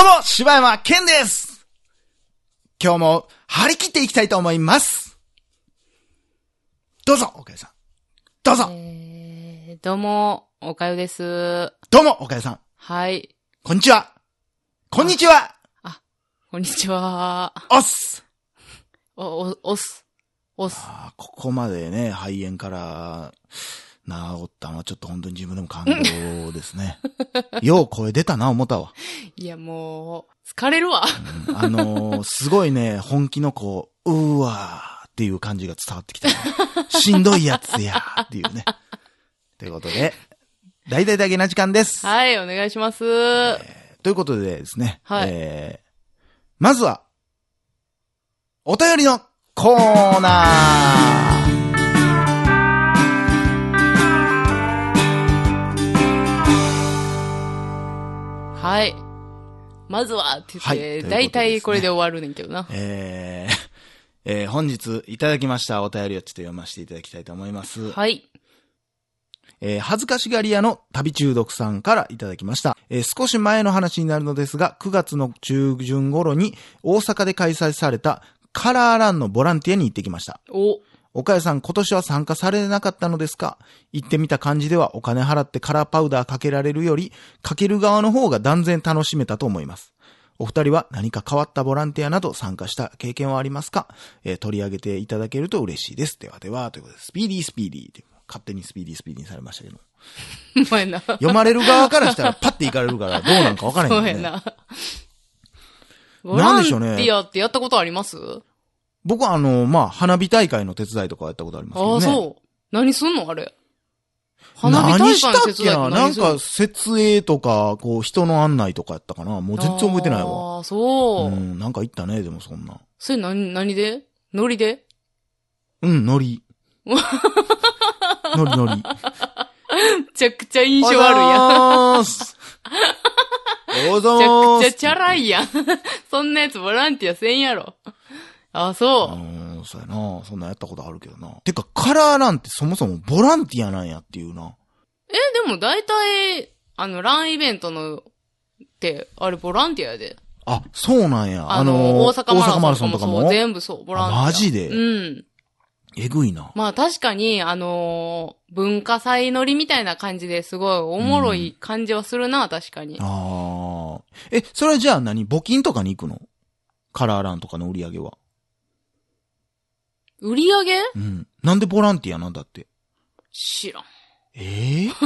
どうも、柴山健です今日も張り切っていきたいと思いますどうぞ、おかゆさん。どうぞ、えー、どうも、おかよです。どうも、おかゆさん。はい。こんにちはこんにちはこんにちは。おっすお、お、おす。おす。あーここまでね、肺炎から治ったのはちょっと本当に自分でも感動ですね。よう声出たな、思ったわ。いや、もう、疲れるわ。うんあのーすごいね、本気のこう、うーわーっていう感じが伝わってきたね。しんどいやつやーっていうね。ということで、大々だけな時間です。はい、お願いします。ということでですね、はいえー、まずは、お便りのコーナーまずは、ってはい言って、ということですねだいたいこれで終わるねんけどな。えー、えー本日いただきましたお便りをちょっと読ませていただきたいと思います。はい。えー恥ずかしがり屋の旅中毒さんからいただきました。えー少し前の話になるのですが、9月の中旬頃に大阪で開催されたカラーランのボランティアに行ってきました。お、岡谷さん、今年は参加されなかったのですか？行ってみた感じではお金払ってカラーパウダーかけられるより、かける側の方が断然楽しめたと思います。お二人は何か変わったボランティアなど参加した経験はありますか、えー取り上げていただけると嬉しいです。ではでは、ということで、スピーディースピーディーって、勝手にスピーディースピーディーにされましたけど。な。読まれる側からしたらパッて行かれるから、どうなんかわからへんそう。やな。ボランテなんでしょうねィアってやったことあります？僕はあの、まあ、花火大会の手伝いとかやったことありますけああ、どね。そう。何すんの？あれ。花火大会何したの手伝いってっけななんか、設営とか、こう、人の案内とかやったかなもう全然覚えてないわ。ああ、そうう。ん、なんか行ったね、でもそんな。それ何、何で？ノリで？うん、ノリ。ノリノリ。めちゃくちゃ印象あるやん。やん。おはようございます。めちゃくちゃチャラいやん。そんなやつボランティアせんやろ。あ、そうう。ん、そうやな。そんなんやったことあるけどな。てか、カラーランってそもそもボランティアなんやっていうな。え、でも大体、あの、ランイベントの、って、あれボランティアやで。あ、そうなんや。あの、大阪マラソン大阪マラソンとかも？全部そう、ボランティア。あマジで？うん。えぐいな。まあ確かに、あのー文化祭乗りみたいな感じですごいおもろい感じはするな、確かに。ああ。え、それじゃあ何？募金とかに行くの？カラーランとかの売り上げは。売り上げ？うん。なんでボランティアなんだって？知らん。ええ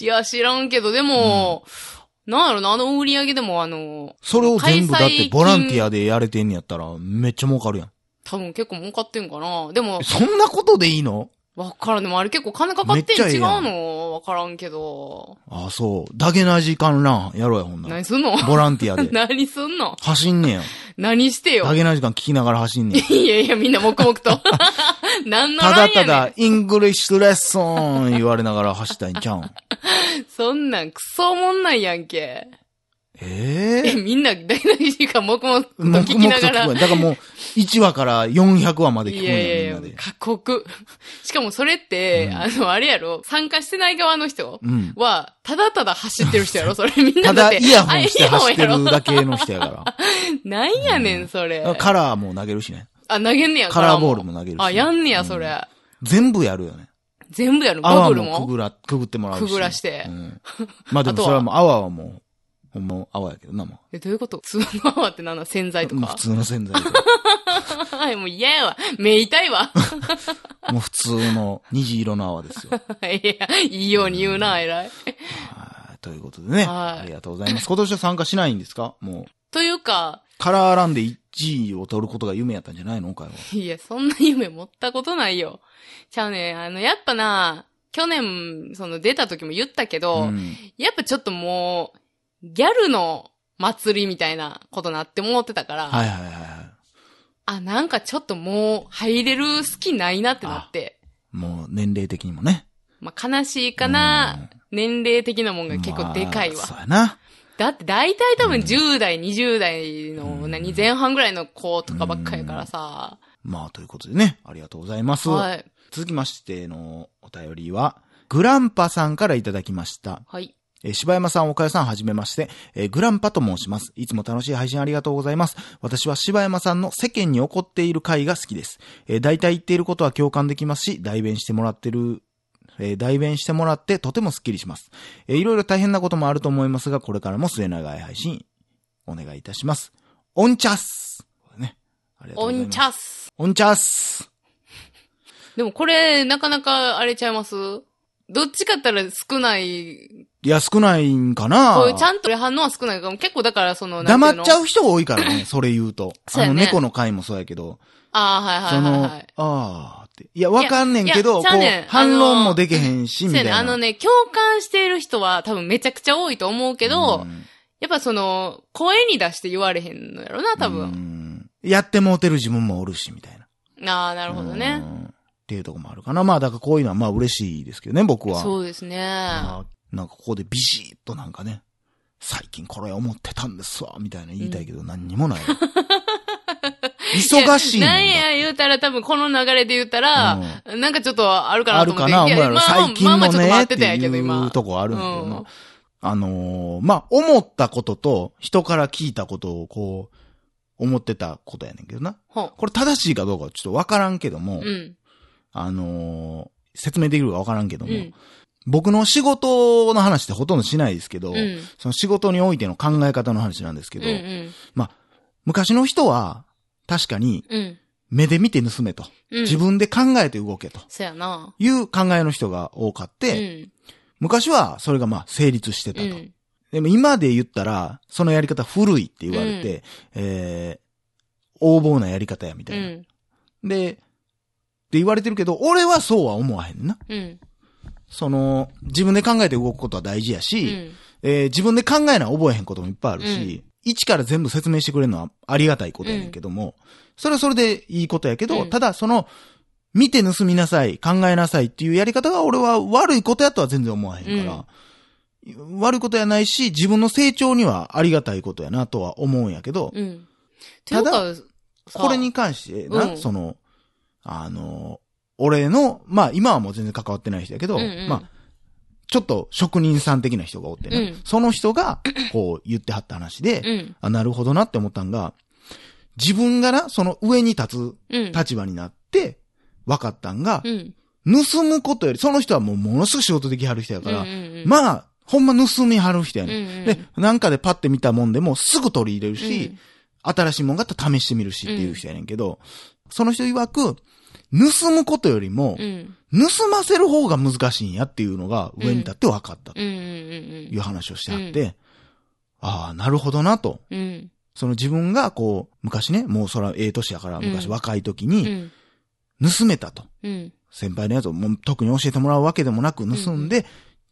いや、知らんけど、でも、なんやろな、あの売り上げでもあの、それを全部だってボランティア。アでやれてんねやったらめっちゃ儲かるやん。多分結構儲かってんかな。でも、そんなことでいいの？わからん。でもあれ結構金かかってん違うの？わからんけど。ああ、そう。ダゲな時間ランやろうや、ほんなら何すんの？ボランティアで。何すんの？走んねや。何してよ？ダ。ゲな時間聞きながら走んねや。いやいや、みんな黙々と。何のただただ、イングリッシュレッスン言われながら走ったんちゃうん？そんなんクソおもんないやんけ。えええ、みんな大々時間黙々と黙聞きながらだからもう、1話から400話まで聞いくんや、やいやいやみんなで、。過酷。しかもそれって、うんあの、あれやろ、参加してない側の人うん。は、ただただ走ってる人やろ、それみんなただ、だって。イヤホンしてあ走ってるだけの人やかろ。なんやねん、それ。ら。カラーも投げるしね。あ、投げんねや、カラーボールも投げるしねあ、やんねや、そうんれ。全部やるよね。全部やる？ゴ泡ーグルもも？くぐら、くぐってもらうし。くぐらしてうん。まあでもそれはもう泡はもう、ほんま泡やけどな、もえ、どういうこと？普通の泡って何だ？洗剤う。とか？もう普。通の洗剤で。はい、もう嫌やわ。目痛いわ。もう普通の虹色の泡ですよ。いや、いいように言うな、偉い。はいということでね。はいありがとうございます。今年は参加しないんですか？もう、というか、カラーランで1位を取ることが夢やったんじゃないの？今回は。いや、そんな夢持ったことないよ。ちゃうね、あの、やっぱな、去年、その出た時も言ったけど、うん。やっぱちょっともう、ギャルの祭りみたいなことなって思ってたから、はいはいはいはい。あ、なんかちょっともう入れる好きないなってなって、もう年齢的にもね。まあ、悲しいかな、年齢的なもんが結構でかいわ。まあそうやな。だって大体多分10代、20代のうん何前半ぐらいの子とかばっかりやからさ。まあ、ということでね、ありがとうございます。はい。続きましてのお便りは、グランパさんからいただきました。はい。えー柴山さん、岡谷さん、はじめまして、えーグランパと申します。いつも楽しい配信ありがとうございます。私は柴山さんの世間に起こっている回が好きです。えー大体言っていることは共感できますし、代弁してもらってる、えー代弁してもらってとてもスッキリします。えーいろいろ大変なこともあると思いますが、これからも末永い配信、お願いいたします。オンチャッスね。ありがとうオございます。ンチャス。オンチャッスでもこれ、なかなかあれちゃいます？どっちかったら少ない。いや、少ないんかな？こういうちゃんと反応は少ないかも。結構だからその、黙っちゃう。う人多いからね、それ言うと。あの、そうやね猫の回もそうやけど、ああ、はいはいその、はい、はい。あーって。いや、わかんねんけど、こう、反論もできへんし、みたいな。あのね、共感している人は多分めちゃくちゃ多いと思うけど、うんやっぱその、声に出して言われへんのやろな、多う分。んやってもうてる自分もおるし、みたいな。ああ、なるほどうね。んっていうとこもあるかな。まあ、だからこういうのはまあ嬉しいですけどね、僕は。そうですね。まあなんかここでビシッとなんかね、最近これ思ってたんですわ、みたいな言いたいけど、何にもない。忙しいもんだなんや言うたら多分この流れで言ったら、なんかちょっとあるかなあと思っかな、お前ら最近のまあまあちょっと待ね、っっててたんやけど、い今う。とこあるんだけどなうん。あのーまあ、思ったことと、人から聞いたことをこう、思ってたことやねんけどな。ほこれ正しいかどうかはちょっとわからんけども、う。うん。あのー説明できるかわからんけども、うん。僕の仕事の話ってほとんどしないですけど、うん。その仕事においての考え方の話なんですけうん。ど、うん。昔の人は、確かに、うん。目で見て盗めと。うん。自分で考えて動けと。そやな。いう考えの人が多かっうて、ん。昔はそれがまあ成立してたと。うん。でも今で言ったら、そのやり方古いって言われて、えー、横暴なやり方やみたういな。ん。で、って言われてるけど、俺はそうは思わへんな。うん。その、自分で考えて動くことは大事やうし、ん。えー自分で考えな覚えへんこともいっぱいあるし、一から全部説明してくれるのはありがたいことやねんけども、それはそれでいいことやけど、うんただその、見て盗みなさい、考えなさいっていうやり方が俺は悪いことやとは全然思わへんから、悪いことやないし、自分の成長にはありがたいことやなとは思うんやけど、うん。ていうか、さこれに関してな、うんその、あの、俺の、まあ今はもう全然関わってない人やけど、うんうん。まあ、ちょっと職人さん的な人がおってね、うん。その人が、こう言ってはった話で、うん。あ、なるほどなって思ったんが、自分がな、その上に立うん。つ立場になって、分かったんが、うん。盗むことより、その人はもうものすごく仕事できはる人やから、うんうんうんまあ、ほんま盗みはる人やね、うんうんで、なんかでパッて見たもんでもすぐ取り入れるし、うん。新しいもんがあったら試してみるしっていう人やねんけど、その人曰く、盗むことよりもう、ん。盗ませる方が難しいんやっていうのが上に立って分かったという話をしてあって、ああ、なるほどなと。その自分がこう、昔ね、もうそらええ年やから、昔うん若い時うにん。盗めたと。うん。先輩のやつをもう特に教えてもらうわけでもなく盗んで、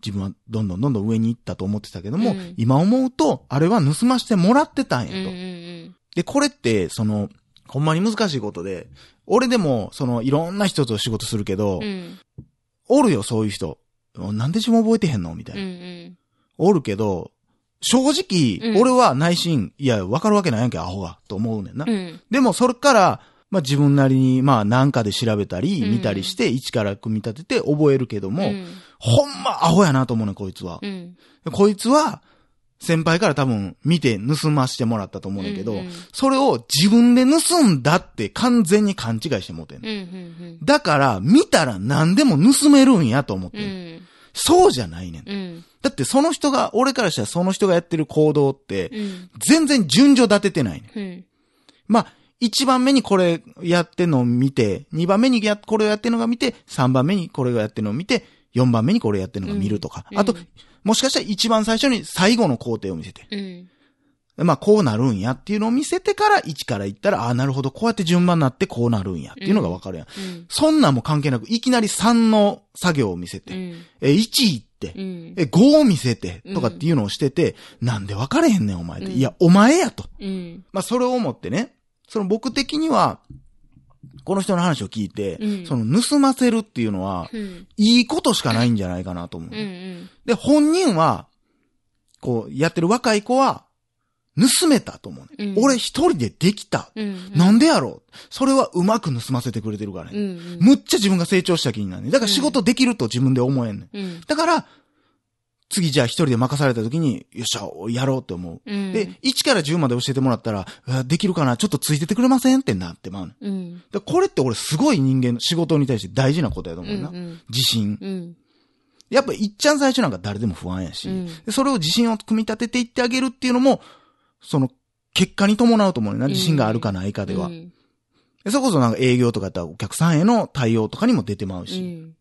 自分はどんどんどんどん上に行ったと思ってたけども、うん今思うと、あれは盗ましてもらってたんやと。うん。うん。で、これって、その、ほんまに難しいことで、俺でも、その、いろんな人と仕事するけど、うん。おるよ、そういう人。なんで自分覚えてへんのみたいうん。うな。ん。おるけど、正直、うん俺は内心、いや、わかるわけないやんけ、アホが、と思うねんな。うん。でも、それから、まあ自分なりに、まあなんかで調べたり、うん見たりして、一から組み立てて覚えるけども、うん。ほんまアホやなと思うねん、こいつは。うん。こいつは、先輩から多分見て盗ましてもらったと思うねんけど、うんうんそれを自分で盗んだって完全に勘違いしてもうてんねん。うん。うん。だから、見たら何でも盗めるんやと思ってうんん。そうじゃないねん。うん。だってその人が、俺からしたらその人がやってる行動って、うん。全然順序立ててないねん。うん。まあ、一番目にこれやってんのを見て、二番目にやこれをやってるのが見て、三番目にこれをやってるのを見て、四番目にこれやってるのが見るとか。うんあと、もしかしたら一番最初に最後の工程を見せて。うん。まあ、こうなるんやっていうのを見せてから、一から言ったら、ああ、なるほど、こうやって順番になってこうなるんやっていうのがわかるやん。うん。そんなんも関係なく、いきなり3の作業を見せて、うん。え、1行って、うん。え、5を見せて、とかっていうのをしてて、なんで分かれへんねん、お前って。うんいや、お前やと。うん。まあ、それを思ってね、その僕的には、この人の話を聞いて、うんその盗ませるっていうのは、うん。いいことしかないんじゃないかなと思う。うん。うん。で、本人は、こう、やってる若い子は、盗めたと思うね、うん俺一人でできた。うん。なんでやろうそれはうまく盗ませてくれてるからね。うん。むっちゃ自分が成長した気になるね。だから仕事できると自分で思えんねん。うん。だから、次じゃあ一人で任された時に、よっしゃ、やろうって思う。うん。で、1から10まで教えてもらったら、あできるかな？ちょっとついててくれません？ってなってまうの。うん。でこれって俺すごい人間の仕事に対して大事なことやとう思うな。ん。自信。うん。やっぱいっちゃん最初なんか誰でも不安やし、うんでそれを自信を組み立てていってあげるっていうのも、その、結果に伴うと思うねんな。自信があるかないかでは。それこそなんか営業とかやったらお客さんへの対応とかにも出てまうし。うん。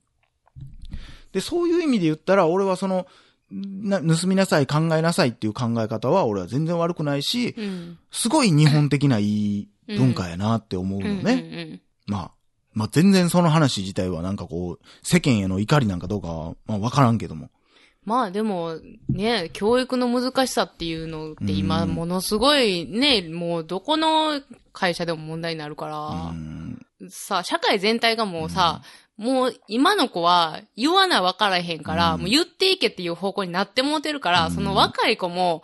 で、そういう意味で言ったら、俺はその、な盗みなさい、考えなさいっていう考え方は俺は全然悪くないし、うん。すごい日本的ないい文化やなって思うのね。ね。まあ、まあ全然その話自体はなんかこう、世間への怒りなんかどうかは、まあわからんけども。まあでも、ね、教育の難しさっていうのって今、うんものすごいね、もうどこの会社でも問題になるかうら、ん。さ、社会全体がもうさ、もう今の子は言わな分からへんから、うんもう言っていけっていう方向になってもうてるから、うんその若い子も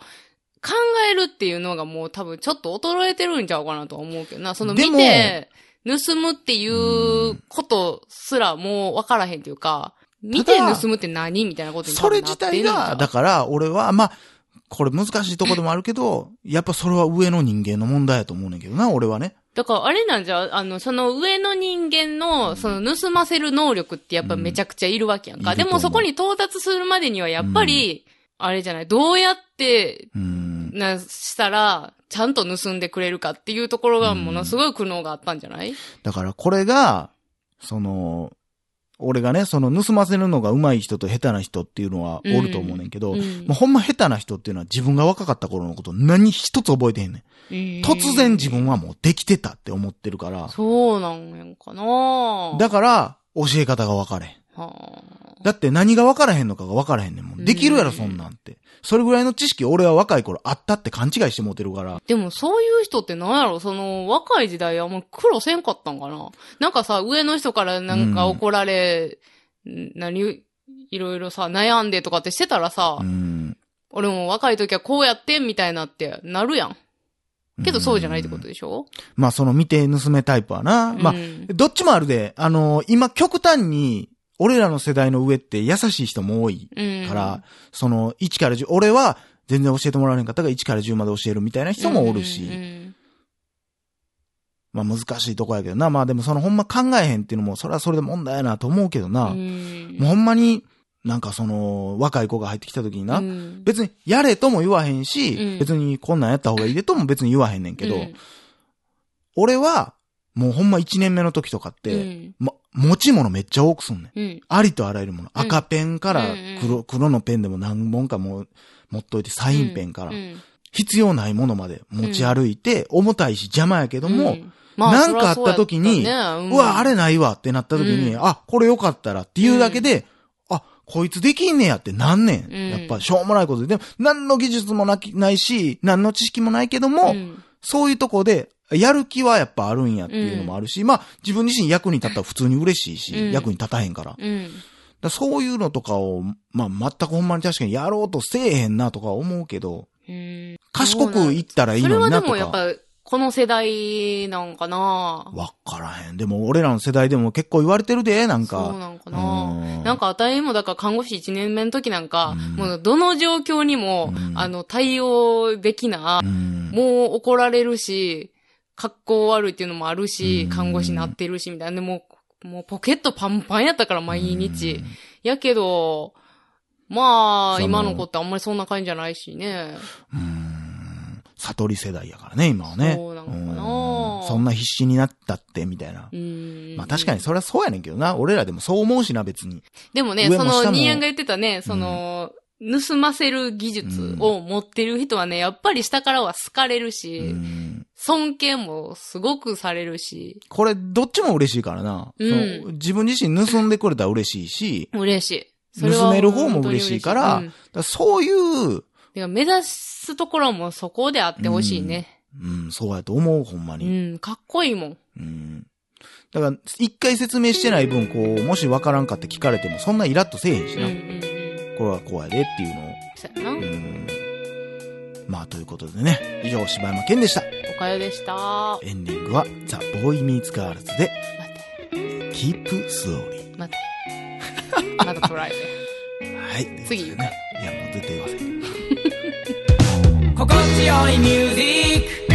考えるっていうのがもう多分ちょっと衰えてるんちゃうかなとは思うけどな。その見て、盗むっていうことすらもう分からへんっていうか、見て盗むって何みたいなことになって自体が、だから俺は、まあ、これ難しいとこでもあるけど、やっぱそれは上の人間の問題やと思うねんけどな、俺はね。だから、あれなんじゃう、あの、その上の人間の、その盗ませる能力ってやっぱめちゃくちゃいるわけやんか。う。んでもそこに到達するまでにはやっぱり、あれじゃない、どうやって、うん。な、したら、ちゃんと盗んでくれるかっていうところがものすごい苦悩があったんじゃない？だからこれが、その、俺がね、その盗ませるのが上手い人と下手な人っていうのはおると思うねんけど、うん。もうほんま下手な人っていうのは自分が若かった頃のこと何一つ覚えてへんねん。突然自分はもうできてたって思ってるから、そうなんやんかな。だから教え方が分かれへん。はだって何が分からへんのかが分からへんねんもん。できるやろ、そんなんって。それぐらいの知識俺は若い頃あったって勘違いして持てるから。でもそういう人ってなんやろ？その若い時代はもう苦労せんかったんかな？なんかさ、上の人からなんか怒られ、ん何、いろいろさ、悩んでとかってしてたらさ、うん。俺も若い時はこうやってんみたいなってなるやん。けどそうじゃないってことでしょ？まあその見て盗めタイプはな。まあ、うんどっちもあるで、あの今極端に、俺らの世代の上って優しい人も多いうん。から、その1から10、俺は全然教えてもらわれんかったから1から10まで教えるみたいな人もおるし、うんうんまあ難しいとこやけどな。まあでもそのほんま考えへんっていうのも、それはそれで問題やなと思うけどな。うん。もうほんまに、なんかその、若い子が入ってきた時にな、うん。別にやれとも言わへんし、うん。別にこんなんやった方がいいでとも別に言わへんねんけど、うん。俺は、もうほんま1年目の時とかって、うん。ま、持ち物めっちゃ多くすんねん。うん。ありとあらゆるもの。うん。赤ペンからうんうん。黒、黒のペンでも何本かもう持っといて、サインペンから。う、ん必要ないものまで持ち歩いて、重たいし邪魔やけども、うん。まあなんかあった時に、ね。うわ、あれないわってなった時に、うん。あ、これよかったらっていうだけで、あ、こいつできんねやってなんねん。うん。やっぱしょうもないことで。でも、何の技術もなきないし、何の知識もないけども、うん。そういうとこで、やる気はやっぱあるんやっていうのもあるし、まあ、自分自身役に立ったら普通に嬉しいし、うん役に立たへんから。うん。らそういうのとかを、まあ、全くほんまに確かにやろうとせえへんなとか思うけど、うん賢くいったらいいそれはでのになとか。もやっぱ、この世代なんかなわからへん。でも、俺らの世代でも結構言われてるで、なんか。そうなんかうなんなんか、あたりもだから看護師1年目の時なんか、うんもうどの状況にも、うんあの、対応できなう、んもう怒られるし、格好悪いっていうのもあるし、うん看護師になってるし、みたいな。でもう、もうポケットパンパンやったから、毎日。うんやけど、まあ、その今の子ってあんまりそんな感じじゃないしね。うーん。悟り世代やからね、今はね。そうなのかなうんそんな必死になったって、みたいなう。ん。まあ確かにそれはそうやねんけどな。俺らでもそう思うしな、別に。でもね、その、上も下もニーヤンが言ってたね、その、盗ませる技術を持ってる人はね、やっぱり下からは好かれるうし、ん。尊敬もすごくされるし、これ、どっちも嬉しいからな。うん自分自身盗んでくれたら嬉しいし、嬉しい。盗める方も嬉しいから、うんだからそういう、目指すところもそこであってほしいね。うん、そうやと思う、ほんまうに。ん、かっこいいもん。うん。だから、一回説明してない分、こう、もしわからんかって聞かれても、そんなイラッとせえへんしな。うんうんうん。これはこうやでっていうのを。そうやな。うん。まあ、ということでね。以上、柴山健でした。おかよでした。エンディングは、ザ・ボーイ・ミーツ・ガールズで、待て、Keep Slowly。待て。まだトライで。はいはい。次言う。いや、もう絶対言わせん。心地よいミュージック